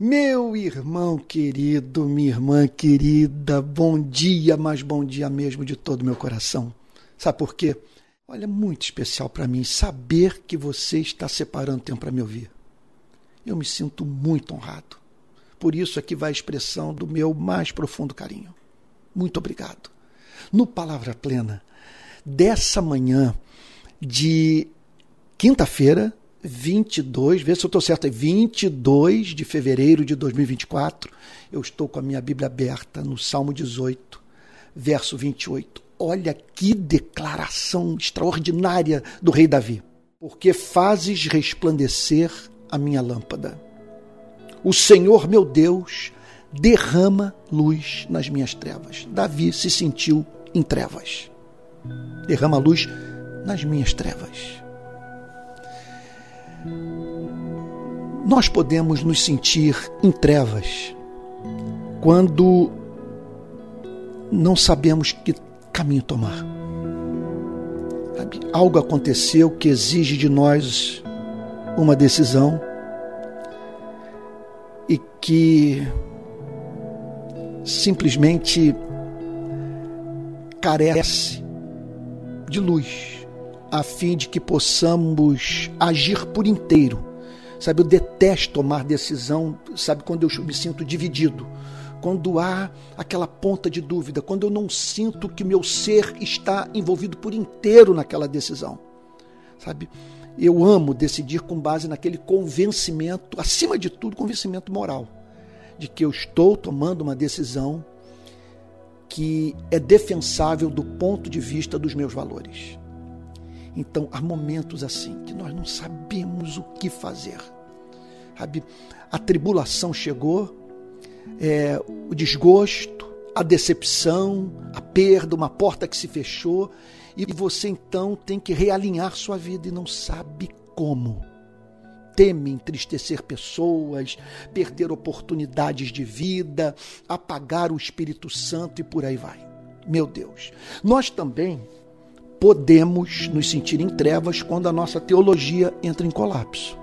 Meu irmão querido, minha irmã querida, bom dia, mas bom dia mesmo de todo meu coração. Sabe por quê? Olha, é muito especial para mim saber que você está separando tempo para me ouvir. Eu me sinto muito honrado. Por isso aqui vai a expressão do meu mais profundo carinho. Muito obrigado. No Palavra Plena, dessa manhã de quinta-feira, 22, vê se eu estou certo, é 22 de fevereiro de 2024. Eu estou com a minha Bíblia aberta no Salmo 18, verso 28. Olha que declaração extraordinária do rei Davi. Porque fazes resplandecer a minha lâmpada. O Senhor meu Deus derrama luz nas minhas trevas. Davi se sentiu em trevas. Derrama luz nas minhas trevas. Nós podemos nos sentir em trevas quando não sabemos que caminho tomar. Algo aconteceu que exige de nós uma decisão e que simplesmente carece de luz a fim de que possamos agir por inteiro. Sabe, eu detesto tomar decisão, sabe, quando eu me sinto dividido, quando há aquela ponta de dúvida, quando eu não sinto que meu ser está envolvido por inteiro naquela decisão. Sabe? Eu amo decidir com base naquele convencimento, acima de tudo, convencimento moral, de que eu estou tomando uma decisão que é defensável do ponto de vista dos meus valores. Então, há momentos assim que nós não sabemos o que fazer. Sabe? A tribulação chegou, é, o desgosto, a decepção, a perda, uma porta que se fechou, e você então tem que realinhar sua vida e não sabe como. Teme entristecer pessoas, perder oportunidades de vida, apagar o Espírito Santo e por aí vai. Meu Deus. Nós também podemos nos sentir em trevas quando a nossa teologia entra em colapso.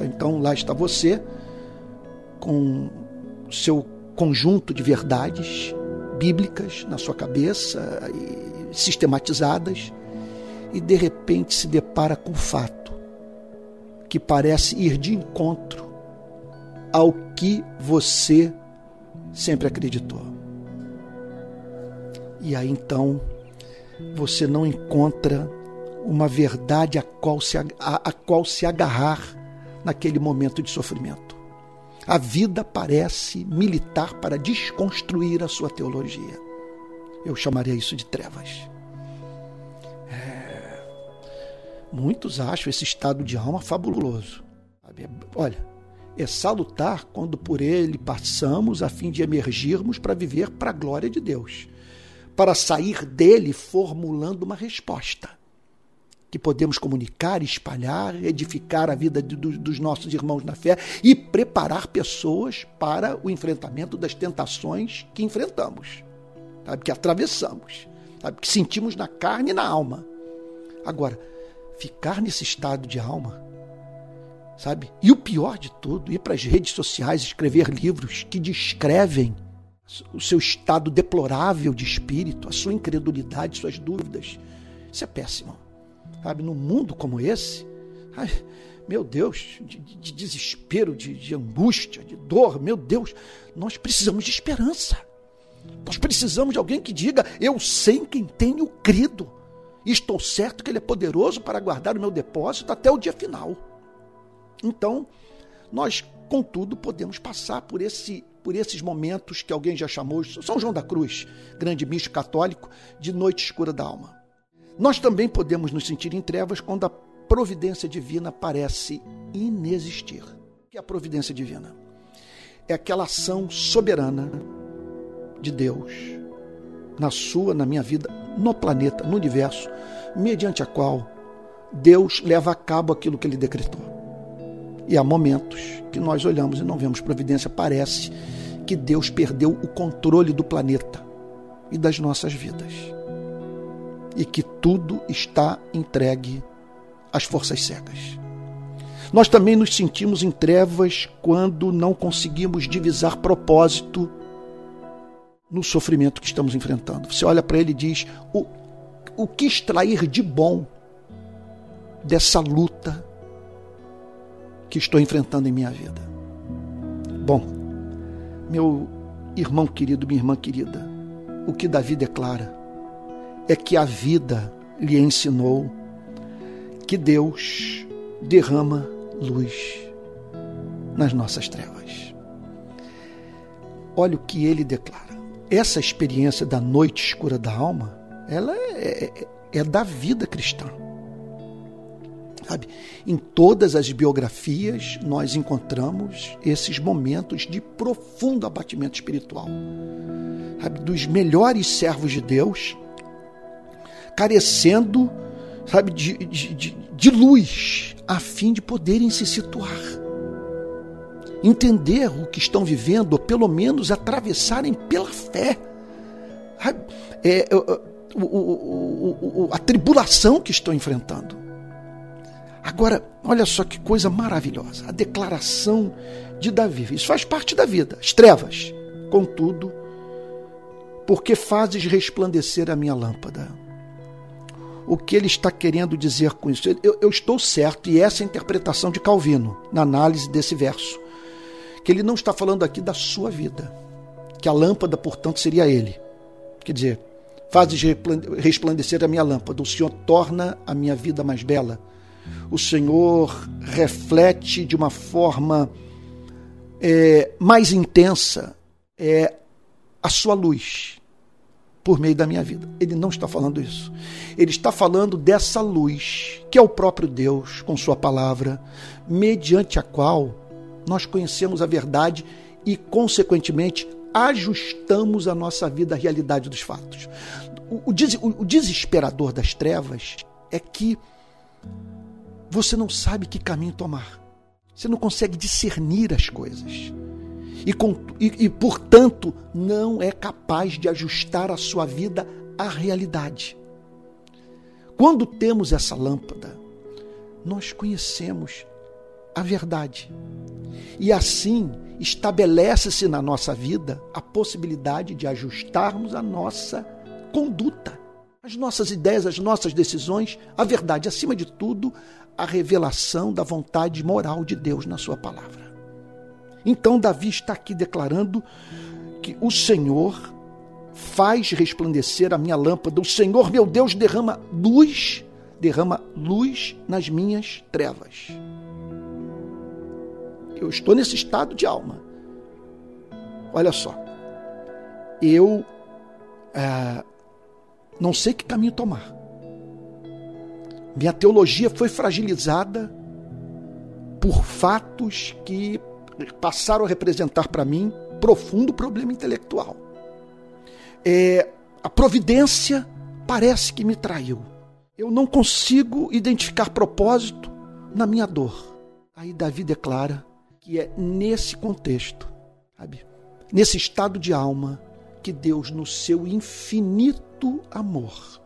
Então lá está você com seu conjunto de verdades bíblicas na sua cabeça, sistematizadas, e de repente se depara com o fato que parece ir de encontro ao que você sempre acreditou. E aí então você não encontra uma verdade a qual se, a, a qual se agarrar naquele momento de sofrimento. A vida parece militar para desconstruir a sua teologia. Eu chamaria isso de trevas. É... Muitos acham esse estado de alma fabuloso. Olha, é salutar quando por ele passamos a fim de emergirmos para viver para a glória de Deus para sair dele formulando uma resposta que podemos comunicar, espalhar, edificar a vida de, do, dos nossos irmãos na fé e preparar pessoas para o enfrentamento das tentações que enfrentamos, sabe, que atravessamos, sabe, que sentimos na carne e na alma. Agora, ficar nesse estado de alma, sabe? E o pior de tudo, ir para as redes sociais, escrever livros que descrevem o seu estado deplorável de espírito, a sua incredulidade, suas dúvidas. Isso é péssimo. Sabe, num mundo como esse, ai, meu Deus, de, de desespero, de, de angústia, de dor, meu Deus, nós precisamos de esperança. Nós precisamos de alguém que diga: Eu sei em quem tenho crido. E estou certo que Ele é poderoso para guardar o meu depósito até o dia final. Então, nós, contudo, podemos passar por esse por esses momentos que alguém já chamou, São João da Cruz, grande místico católico, de noite escura da alma. Nós também podemos nos sentir em trevas quando a providência divina parece inexistir. O que é a providência divina? É aquela ação soberana de Deus na sua, na minha vida, no planeta, no universo, mediante a qual Deus leva a cabo aquilo que ele decretou. E há momentos que nós olhamos e não vemos providência. Parece que Deus perdeu o controle do planeta e das nossas vidas. E que tudo está entregue às forças cegas. Nós também nos sentimos em trevas quando não conseguimos divisar propósito no sofrimento que estamos enfrentando. Você olha para ele e diz: o, o que extrair de bom dessa luta que estou enfrentando em minha vida? Bom, meu irmão querido, minha irmã querida, o que Davi declara é que a vida lhe ensinou que Deus derrama luz nas nossas trevas. Olha o que ele declara. Essa experiência da noite escura da alma, ela é, é, é da vida cristã. Sabe? Em todas as biografias nós encontramos esses momentos de profundo abatimento espiritual. Sabe? Dos melhores servos de Deus carecendo sabe, de, de, de, luz a fim de poderem se situar. Entender o que estão vivendo, ou pelo menos atravessarem pela fé. É, é, o, o, o, a tribulação que estão enfrentando. Agora, olha só que coisa maravilhosa. A declaração de Davi. Isso faz parte da vida. As trevas. Contudo, porque fazes resplandecer a minha lâmpada o que ele está querendo dizer com isso. Eu, eu, estou certo, e essa é a interpretação de Calvino na análise desse verso. Que ele não está falando aqui da sua vida, que a lâmpada, portanto, seria ele. Quer dizer, fazes resplandecer a minha lâmpada, o Senhor torna a minha vida mais bela. O Senhor reflete de uma forma é, mais intensa é, a sua luz por meio da minha vida. Ele não está falando isso. Ele está falando dessa luz, que é o próprio Deus, com Sua palavra, mediante a qual nós conhecemos a verdade e, consequentemente, ajustamos a nossa vida à realidade dos fatos. O, o, o desesperador das trevas é que você não sabe que caminho tomar. Você não consegue discernir as coisas e, e, e, portanto, não é capaz de ajustar a sua vida à realidade. Quando temos essa lâmpada, nós conhecemos a verdade. E assim estabelece-se na nossa vida a possibilidade de ajustarmos a nossa conduta, as nossas ideias, as nossas decisões, a verdade, acima de tudo, a revelação da vontade moral de Deus na Sua palavra. Então, Davi está aqui declarando que o Senhor faz resplandecer a minha lâmpada, o Senhor meu Deus derrama luz, derrama luz nas minhas trevas. Eu estou nesse estado de alma. Olha só, eu é, não sei que caminho tomar. Minha teologia foi fragilizada por fatos que passaram a representar para mim profundo problema intelectual. É, a providência parece que me traiu. Eu não consigo identificar propósito na minha dor. Aí Davi declara que é nesse contexto, sabe? nesse estado de alma, que Deus, no seu infinito amor,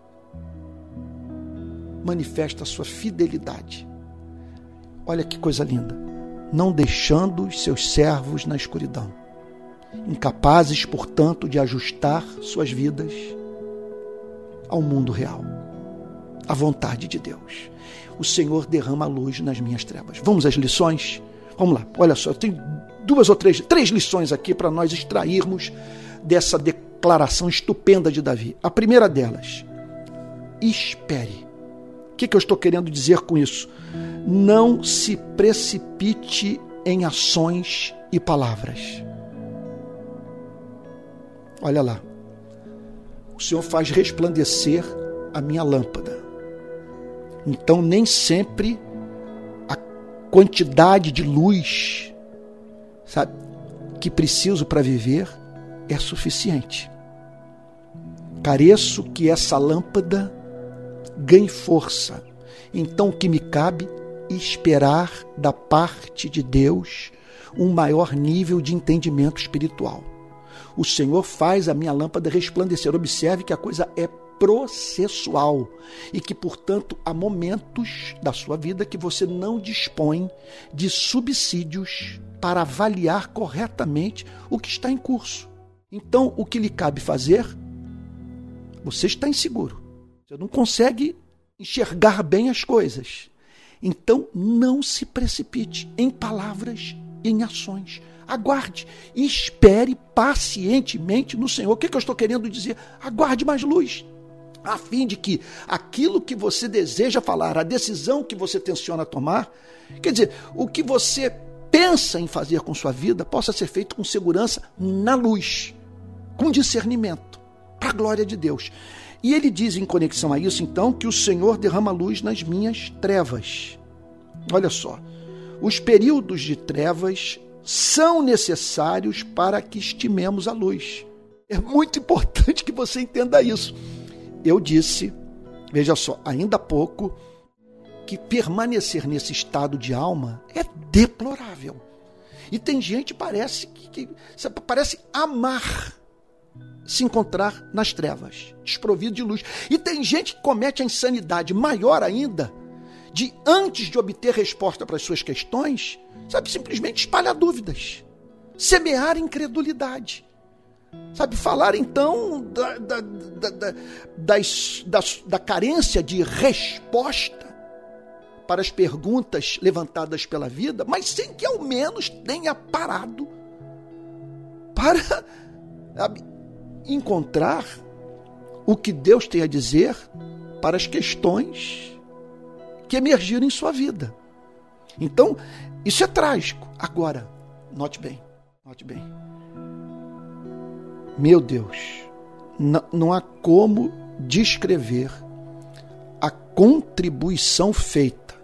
manifesta a sua fidelidade. Olha que coisa linda não deixando os seus servos na escuridão, incapazes, portanto, de ajustar suas vidas ao mundo real, à vontade de Deus. O Senhor derrama a luz nas minhas trevas. Vamos às lições? Vamos lá, olha só, eu tenho duas ou três, três lições aqui para nós extrairmos dessa declaração estupenda de Davi. A primeira delas, espere. O que, que eu estou querendo dizer com isso? não se precipite em ações e palavras. Olha lá. O Senhor faz resplandecer a minha lâmpada. Então, nem sempre a quantidade de luz sabe, que preciso para viver é suficiente. Careço que essa lâmpada ganhe força. Então, o que me cabe esperar da parte de Deus um maior nível de entendimento espiritual. O Senhor faz a minha lâmpada resplandecer. Observe que a coisa é processual e que, portanto, há momentos da sua vida que você não dispõe de subsídios para avaliar corretamente o que está em curso. Então, o que lhe cabe fazer? Você está inseguro. Você não consegue enxergar bem as coisas. Então, não se precipite em palavras e em ações. Aguarde e espere pacientemente no Senhor. O que, que eu estou querendo dizer? Aguarde mais luz a fim de que aquilo que você deseja falar, a decisão que você tenciona tomar, quer dizer, o que você pensa em fazer com sua vida, possa ser feito com segurança na luz, com discernimento, para a glória de Deus. E ele diz em conexão a isso, então, que o Senhor derrama luz nas minhas trevas. Olha só, os períodos de trevas são necessários para que estimemos a luz. É muito importante que você entenda isso eu disse, veja só, ainda há pouco, que permanecer nesse estado de alma é deplorável. E tem gente parece que, que parece amar se encontrar nas trevas, desprovido de luz. E tem gente que comete a insanidade maior ainda de antes de obter resposta para as suas questões, sabe, simplesmente espalhar dúvidas, semear incredulidade. Sabe, falar então da, da, da, das, da, carência de resposta para as perguntas levantadas pela vida, mas sem que ao menos tenha parado para sabe, encontrar o que Deus tem a dizer para as questões que emergiram em sua vida. Então, isso é trágico. Agora, note bem, note bem. Meu Deus, não há como descrever a contribuição feita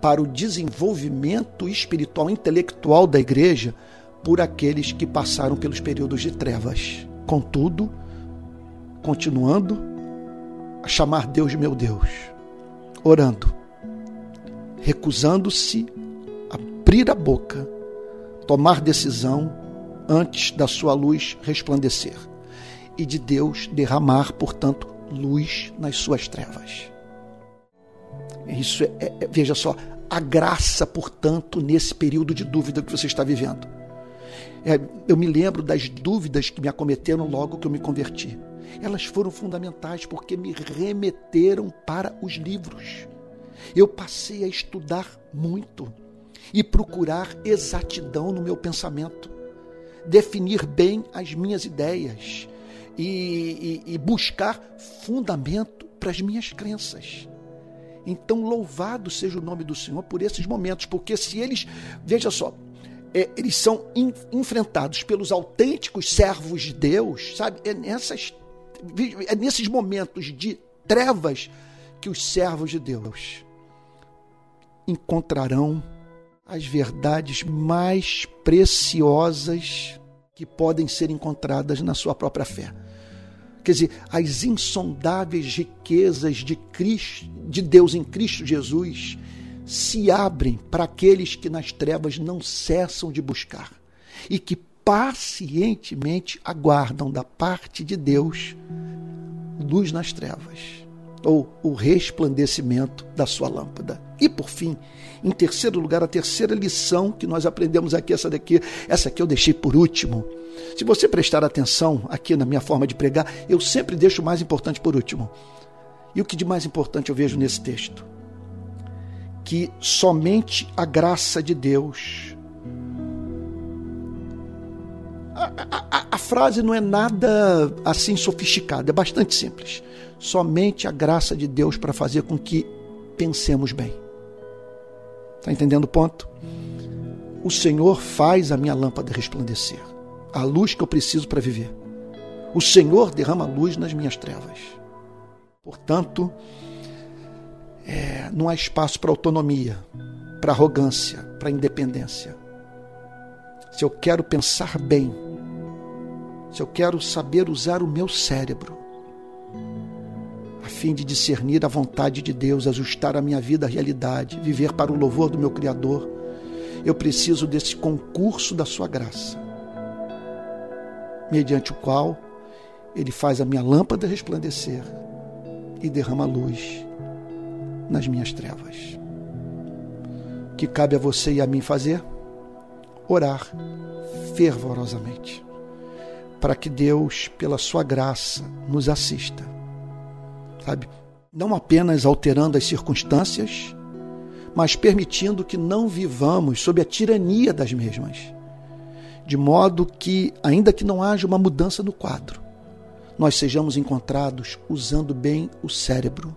para o desenvolvimento espiritual intelectual da igreja por aqueles que passaram pelos períodos de trevas. Contudo, continuando a chamar Deus de meu Deus, orando, recusando-se a abrir a boca, tomar decisão antes da sua luz resplandecer e de Deus derramar, portanto, luz nas suas trevas. Isso é, é, é, veja só, a graça, portanto, nesse período de dúvida que você está vivendo. É, eu me lembro das dúvidas que me acometeram logo que eu me converti. Elas foram fundamentais porque me remeteram para os livros. Eu passei a estudar muito e procurar exatidão no meu pensamento definir bem as minhas ideias e, e, e buscar fundamento para as minhas crenças. Então, louvado seja o nome do Senhor por esses momentos, porque se eles, veja só, eles são in, enfrentados pelos autênticos servos de Deus, sabe? É, nessas, é nesses momentos de trevas que os servos de Deus encontrarão as verdades mais preciosas que podem ser encontradas na sua própria fé. Quer dizer, as insondáveis riquezas de, Cristo, de Deus em Cristo Jesus se abrem para aqueles que nas trevas não cessam de buscar e que pacientemente aguardam da parte de Deus luz nas trevas ou o resplandecimento da sua lâmpada. E por fim, em terceiro lugar, a terceira lição que nós aprendemos aqui, essa daqui, essa aqui eu deixei por último. Se você prestar atenção aqui na minha forma de pregar, eu sempre deixo o mais importante por último. E o que de mais importante eu vejo nesse texto? Que somente a graça de Deus. A, a, a frase não é nada assim sofisticada, é bastante simples somente a graça de Deus para fazer com que pensemos bem. Está entendendo o ponto? O Senhor faz a minha lâmpada resplandecer, a luz que eu preciso para viver. O Senhor derrama luz nas minhas trevas. Portanto, é, não há espaço para autonomia, para arrogância, para independência. Se eu quero pensar bem, se eu quero saber usar o meu cérebro, a fim de discernir a vontade de Deus, ajustar a minha vida à realidade, viver para o louvor do meu Criador. Eu preciso desse concurso da Sua graça, mediante o qual Ele faz a minha lâmpada resplandecer e derrama luz nas minhas trevas. O que cabe a você e a mim fazer? Orar fervorosamente, para que Deus, pela sua graça, nos assista. Sabe? Não apenas alterando as circunstâncias, mas permitindo que não vivamos sob a tirania das mesmas. De modo que, ainda que não haja uma mudança no quadro, nós sejamos encontrados usando bem o cérebro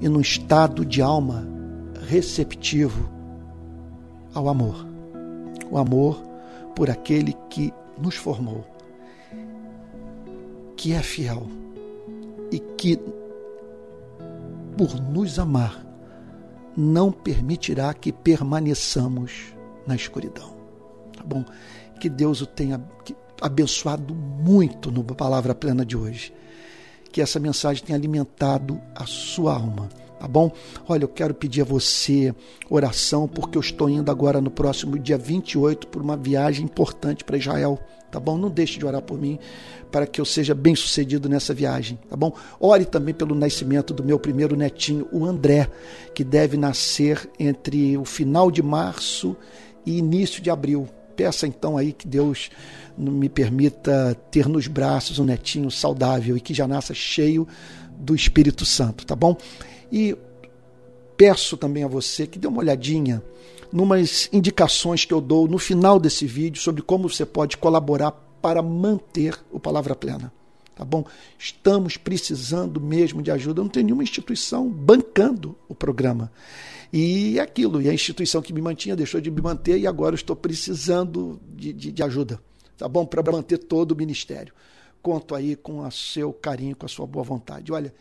e num estado de alma receptivo ao amor. O amor por aquele que nos formou, que é fiel e que, por nos amar, não permitirá que permaneçamos na escuridão. Tá bom? Que Deus o tenha abençoado muito no Palavra Plena de hoje. Que essa mensagem tenha alimentado a sua alma. Tá bom? Olha, eu quero pedir a você oração, porque eu estou indo agora no próximo dia 28 por uma viagem importante para Israel tá bom? Não deixe de orar por mim para que eu seja bem sucedido nessa viagem, tá bom? Ore também pelo nascimento do meu primeiro netinho, o André, que deve nascer entre o final de março e início de abril. Peça então aí que Deus me permita ter nos braços um netinho saudável e que já nasça cheio do Espírito Santo, tá bom? E peço também a você que dê uma olhadinha numas indicações que eu dou no final desse vídeo sobre como você pode colaborar para manter o Palavra Plena. Tá bom? Estamos precisando mesmo de ajuda. não tem nenhuma instituição bancando o programa. E é aquilo, e a instituição que me mantinha deixou de me manter e agora estou precisando de, de, de ajuda. Tá bom? Para manter todo o ministério. Conto aí com o seu carinho, com a sua boa vontade. Olha,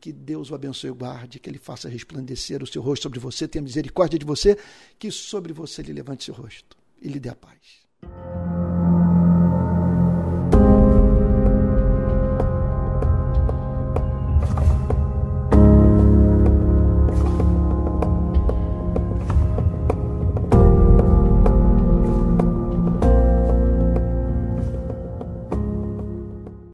que Deus o abençoe e guarde, que ele faça resplandecer o seu rosto sobre você, tenha misericórdia de você, que sobre você ele levante seu rosto e lhe dê a paz.